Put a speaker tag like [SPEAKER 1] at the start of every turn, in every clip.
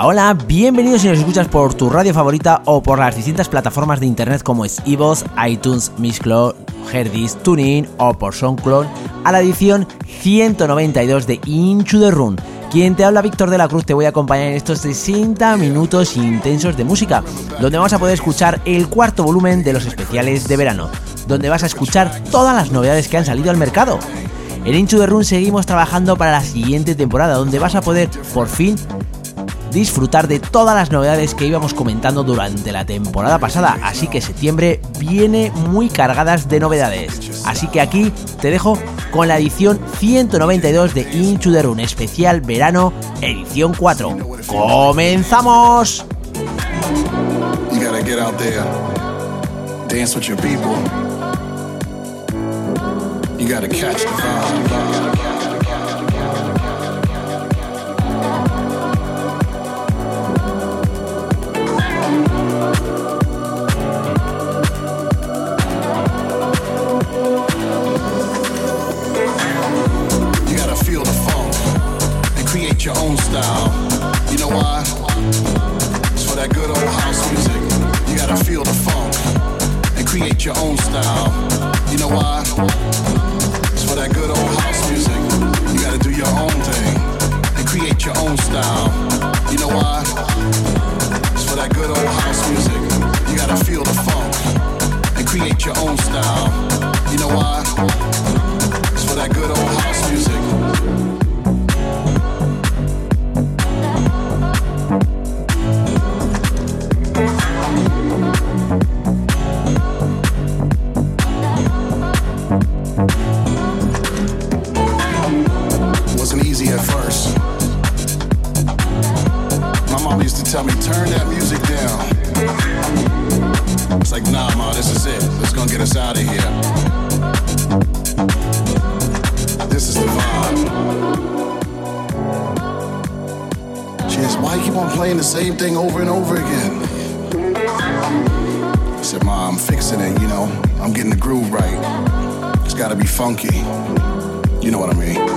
[SPEAKER 1] Hola, bienvenidos si nos escuchas por tu radio favorita o por las distintas plataformas de internet como es iVoox, iTunes, Mixcloud, Herdis, TuneIn o por SoundCloud a la edición 192 de Into the Room. Quien te habla Víctor de la Cruz te voy a acompañar en estos 60 minutos intensos de música, donde vas a poder escuchar el cuarto volumen de los especiales de verano, donde vas a escuchar todas las novedades que han salido al mercado. En Into the Room seguimos trabajando para la siguiente temporada, donde vas a poder por fin disfrutar de todas las novedades que íbamos comentando durante la temporada pasada, así que septiembre viene muy cargadas de novedades. Así que aquí te dejo con la edición 192 de Into the Run especial verano edición 4. ¡Comenzamos!
[SPEAKER 2] You gotta catch the vibe. Your own style. You know why? It's for that good old house music. You gotta feel the funk and create your own style. You know why? It's for that good old house music. You gotta do your own thing and create your own style. You know why? It's for that good old house music. You gotta feel the funk and create your own style. You know why? It's for that good old house music. Over and over again? I said, ma, I'm fixing it, you know. I'm getting the groove right. It's gotta be funky. You know what I mean.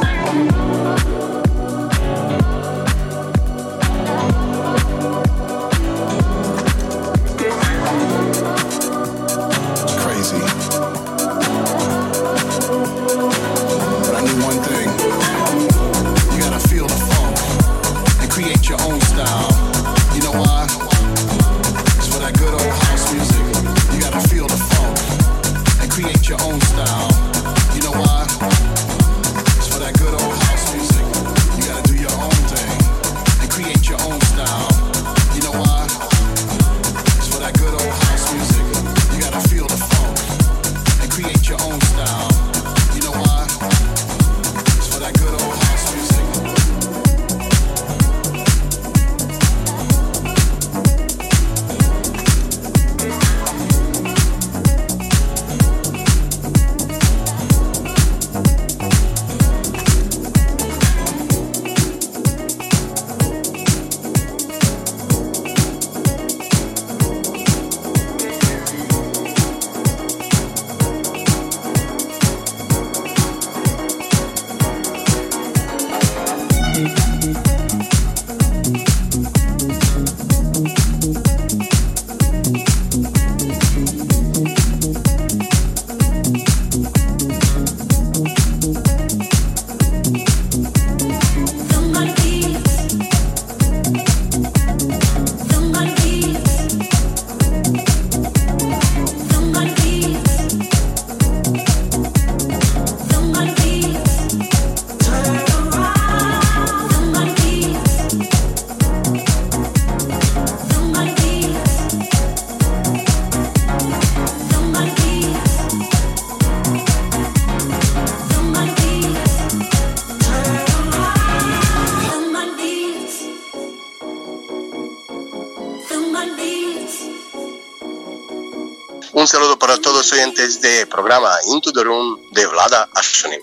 [SPEAKER 3] Todos los oyentes de programa Into the Room de Vlada Ashuni.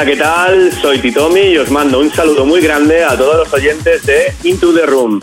[SPEAKER 4] Hola, ¿qué tal? Soy Titomi y os mando un saludo muy grande a todos los oyentes de Into the Room.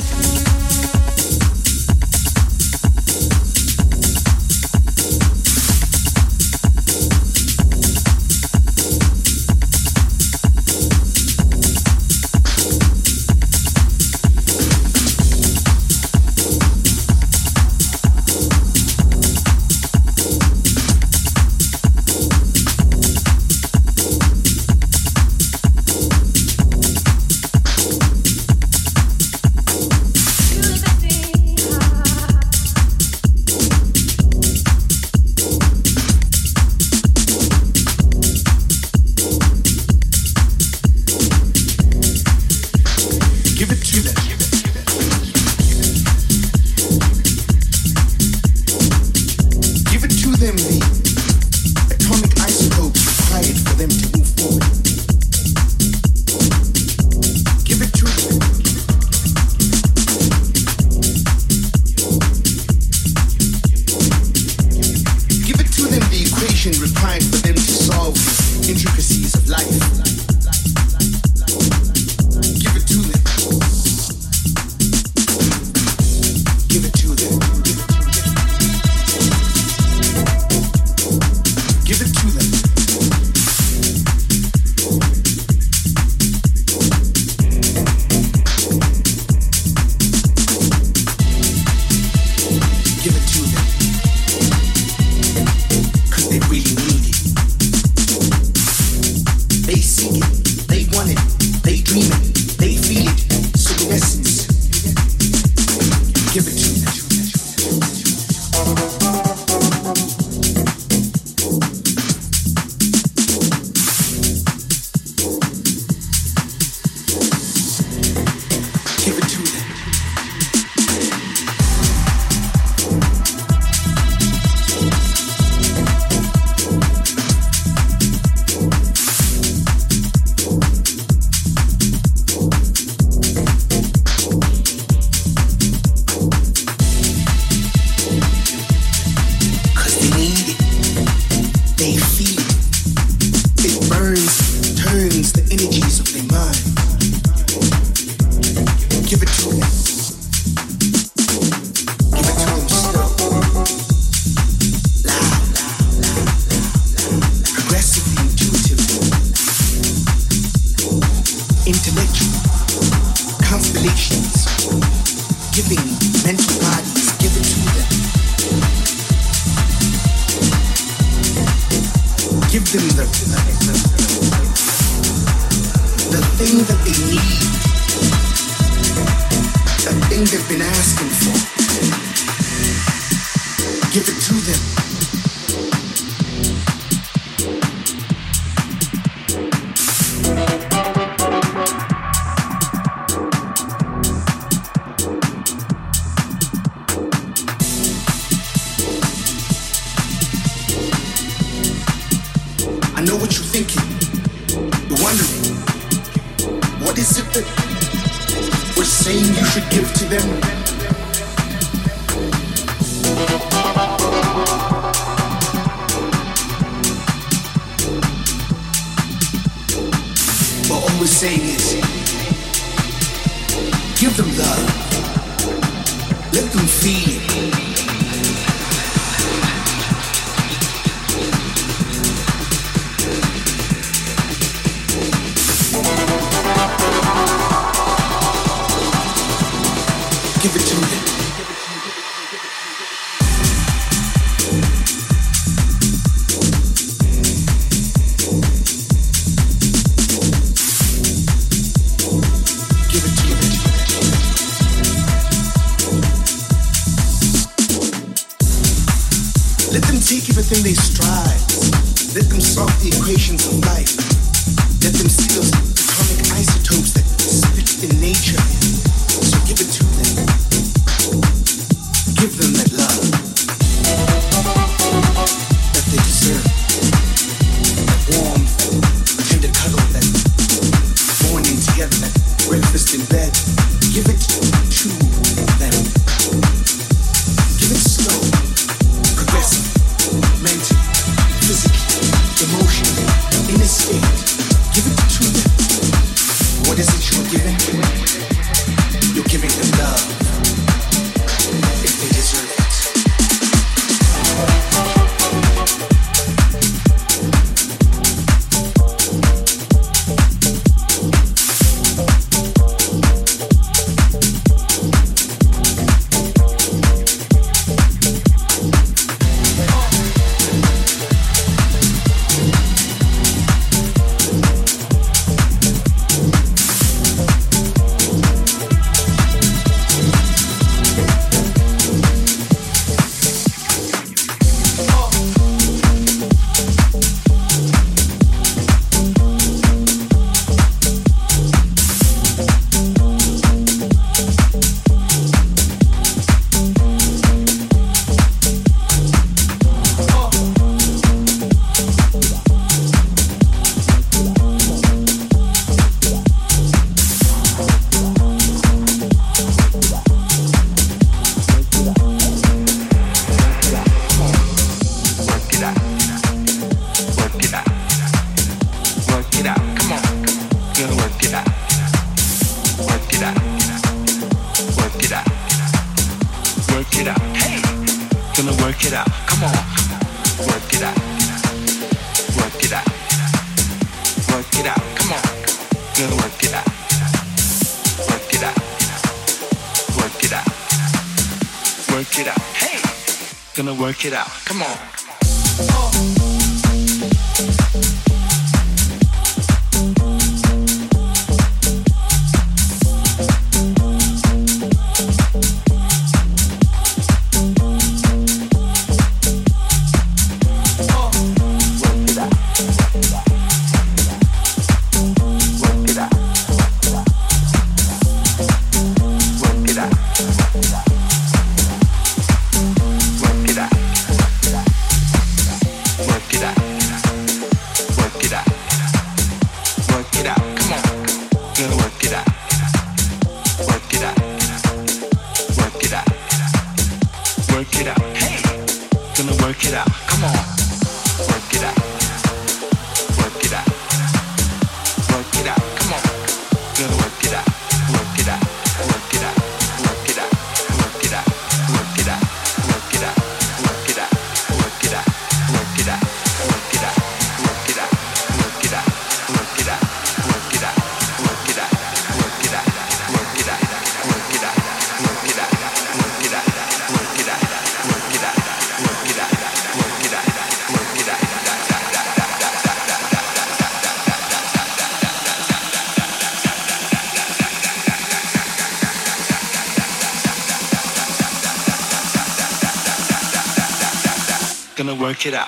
[SPEAKER 5] It out.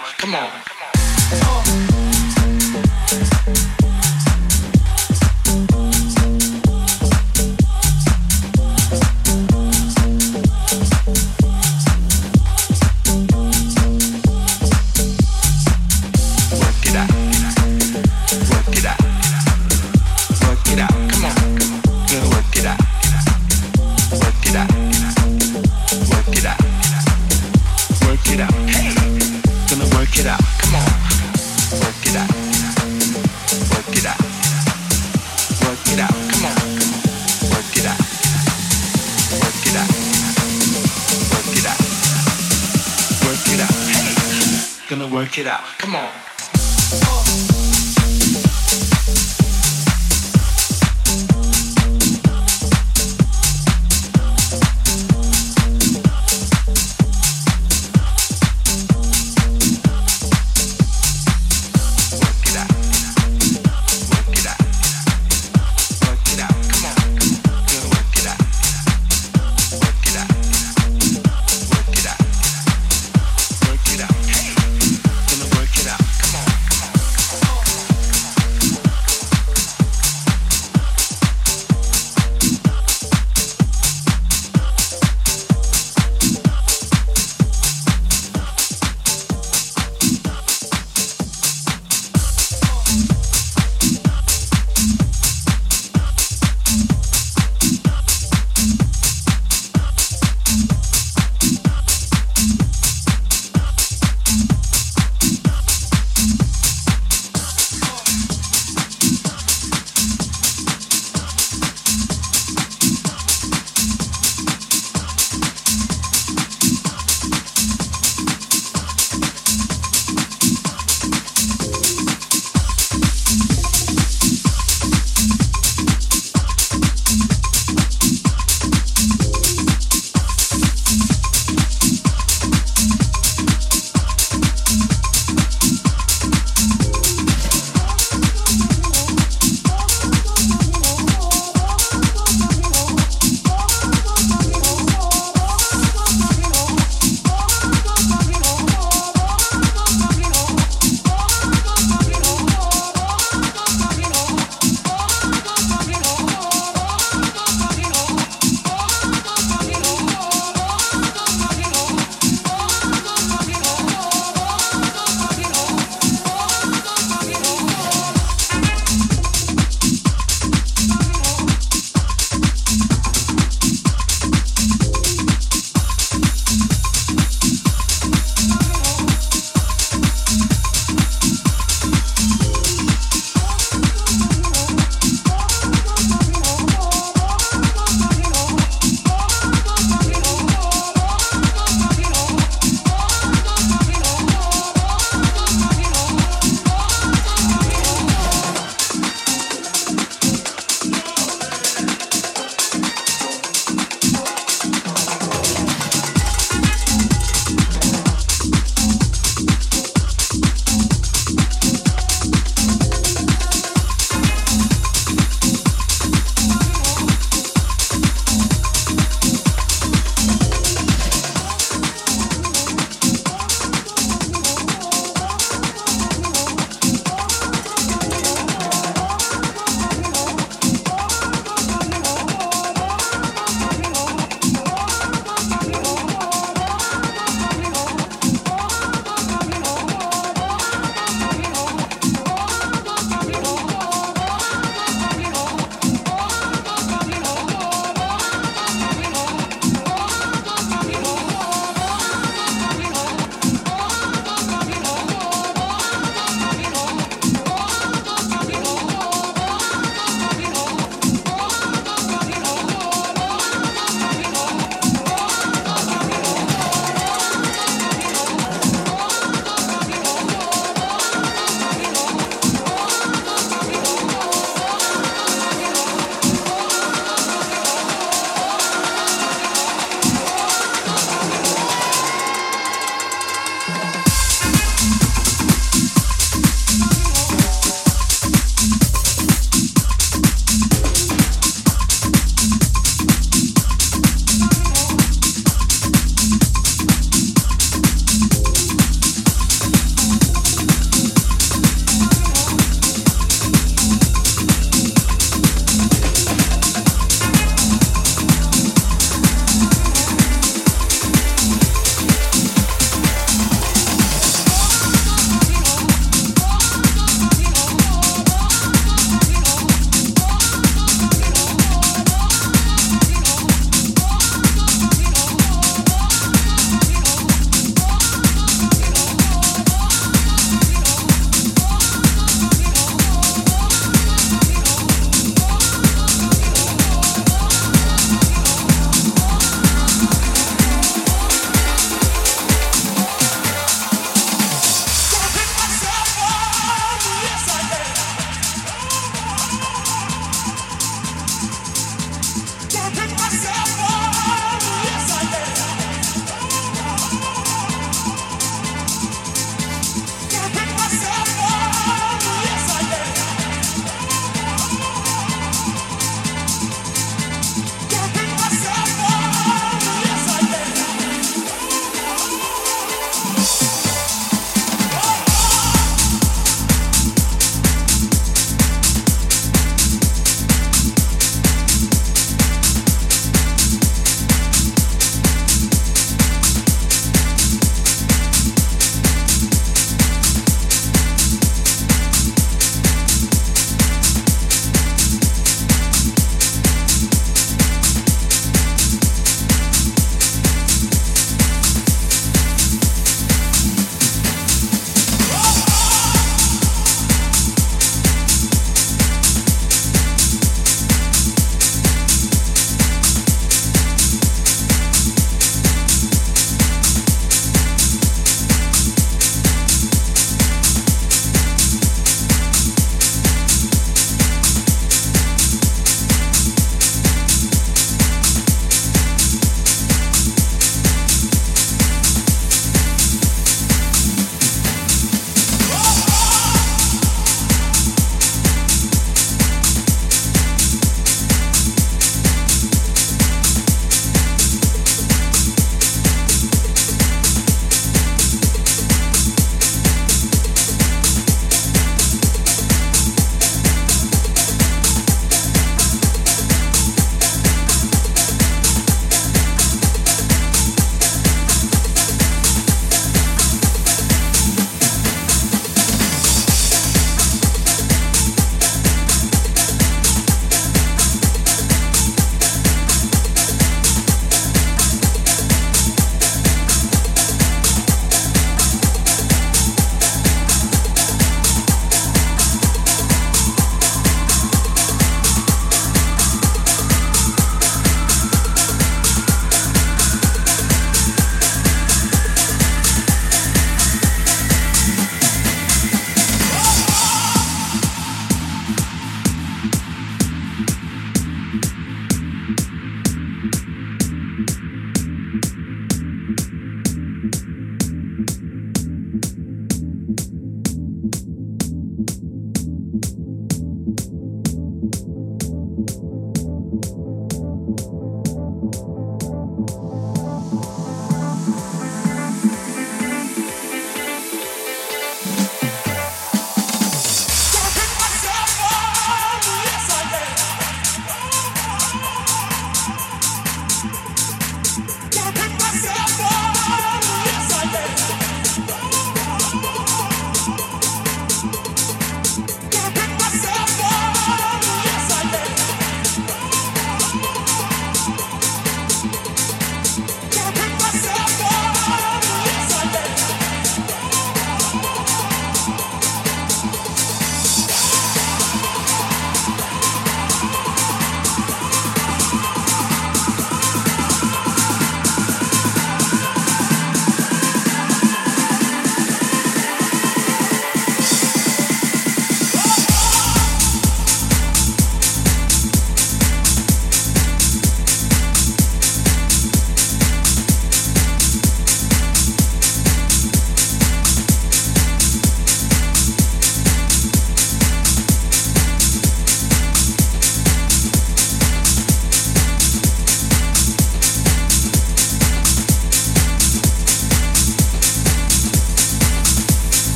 [SPEAKER 5] gonna work
[SPEAKER 6] it out. Come on.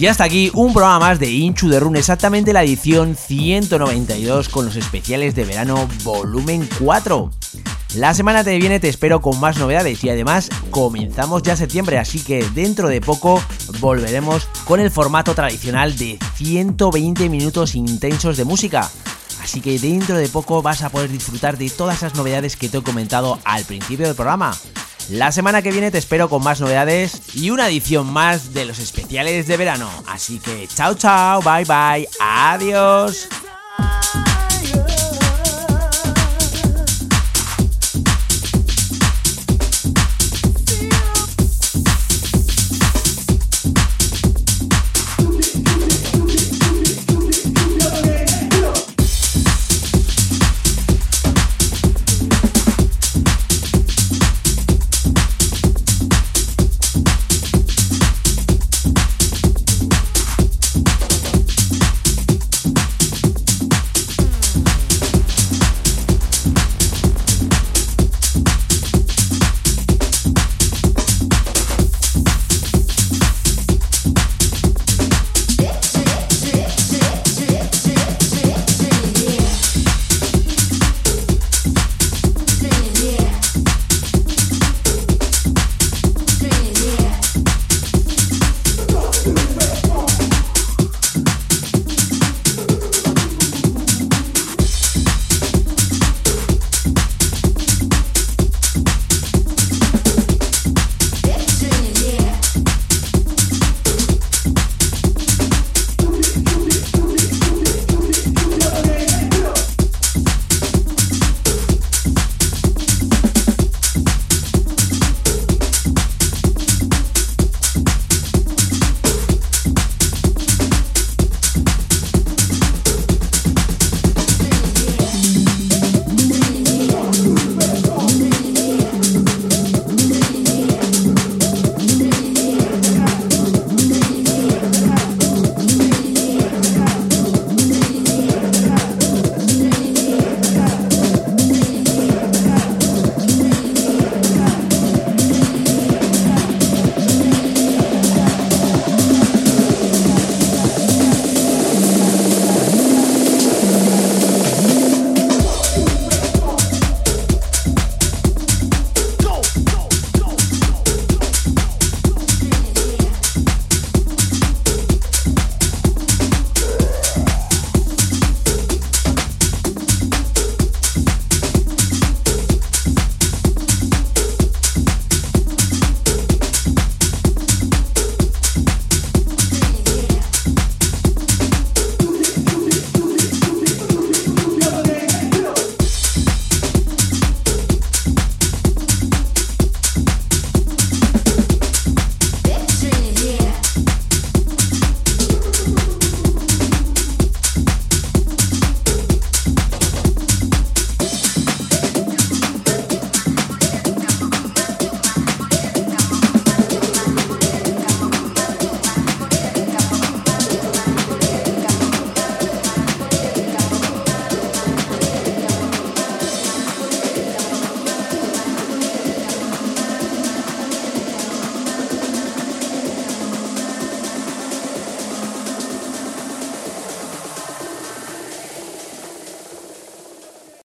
[SPEAKER 1] Y hasta aquí un programa más de Inchu de Run, exactamente la edición 192 con los especiales de verano volumen 4. La semana que viene te espero con más novedades y además comenzamos ya septiembre, así que dentro de poco volveremos con el formato tradicional de 120 minutos intensos de música. Así que dentro de poco vas a poder disfrutar de todas esas novedades que te he comentado al principio del programa. La semana que viene te espero con más novedades y una edición más de los especiales de verano. Así que chao chao, bye bye, adiós.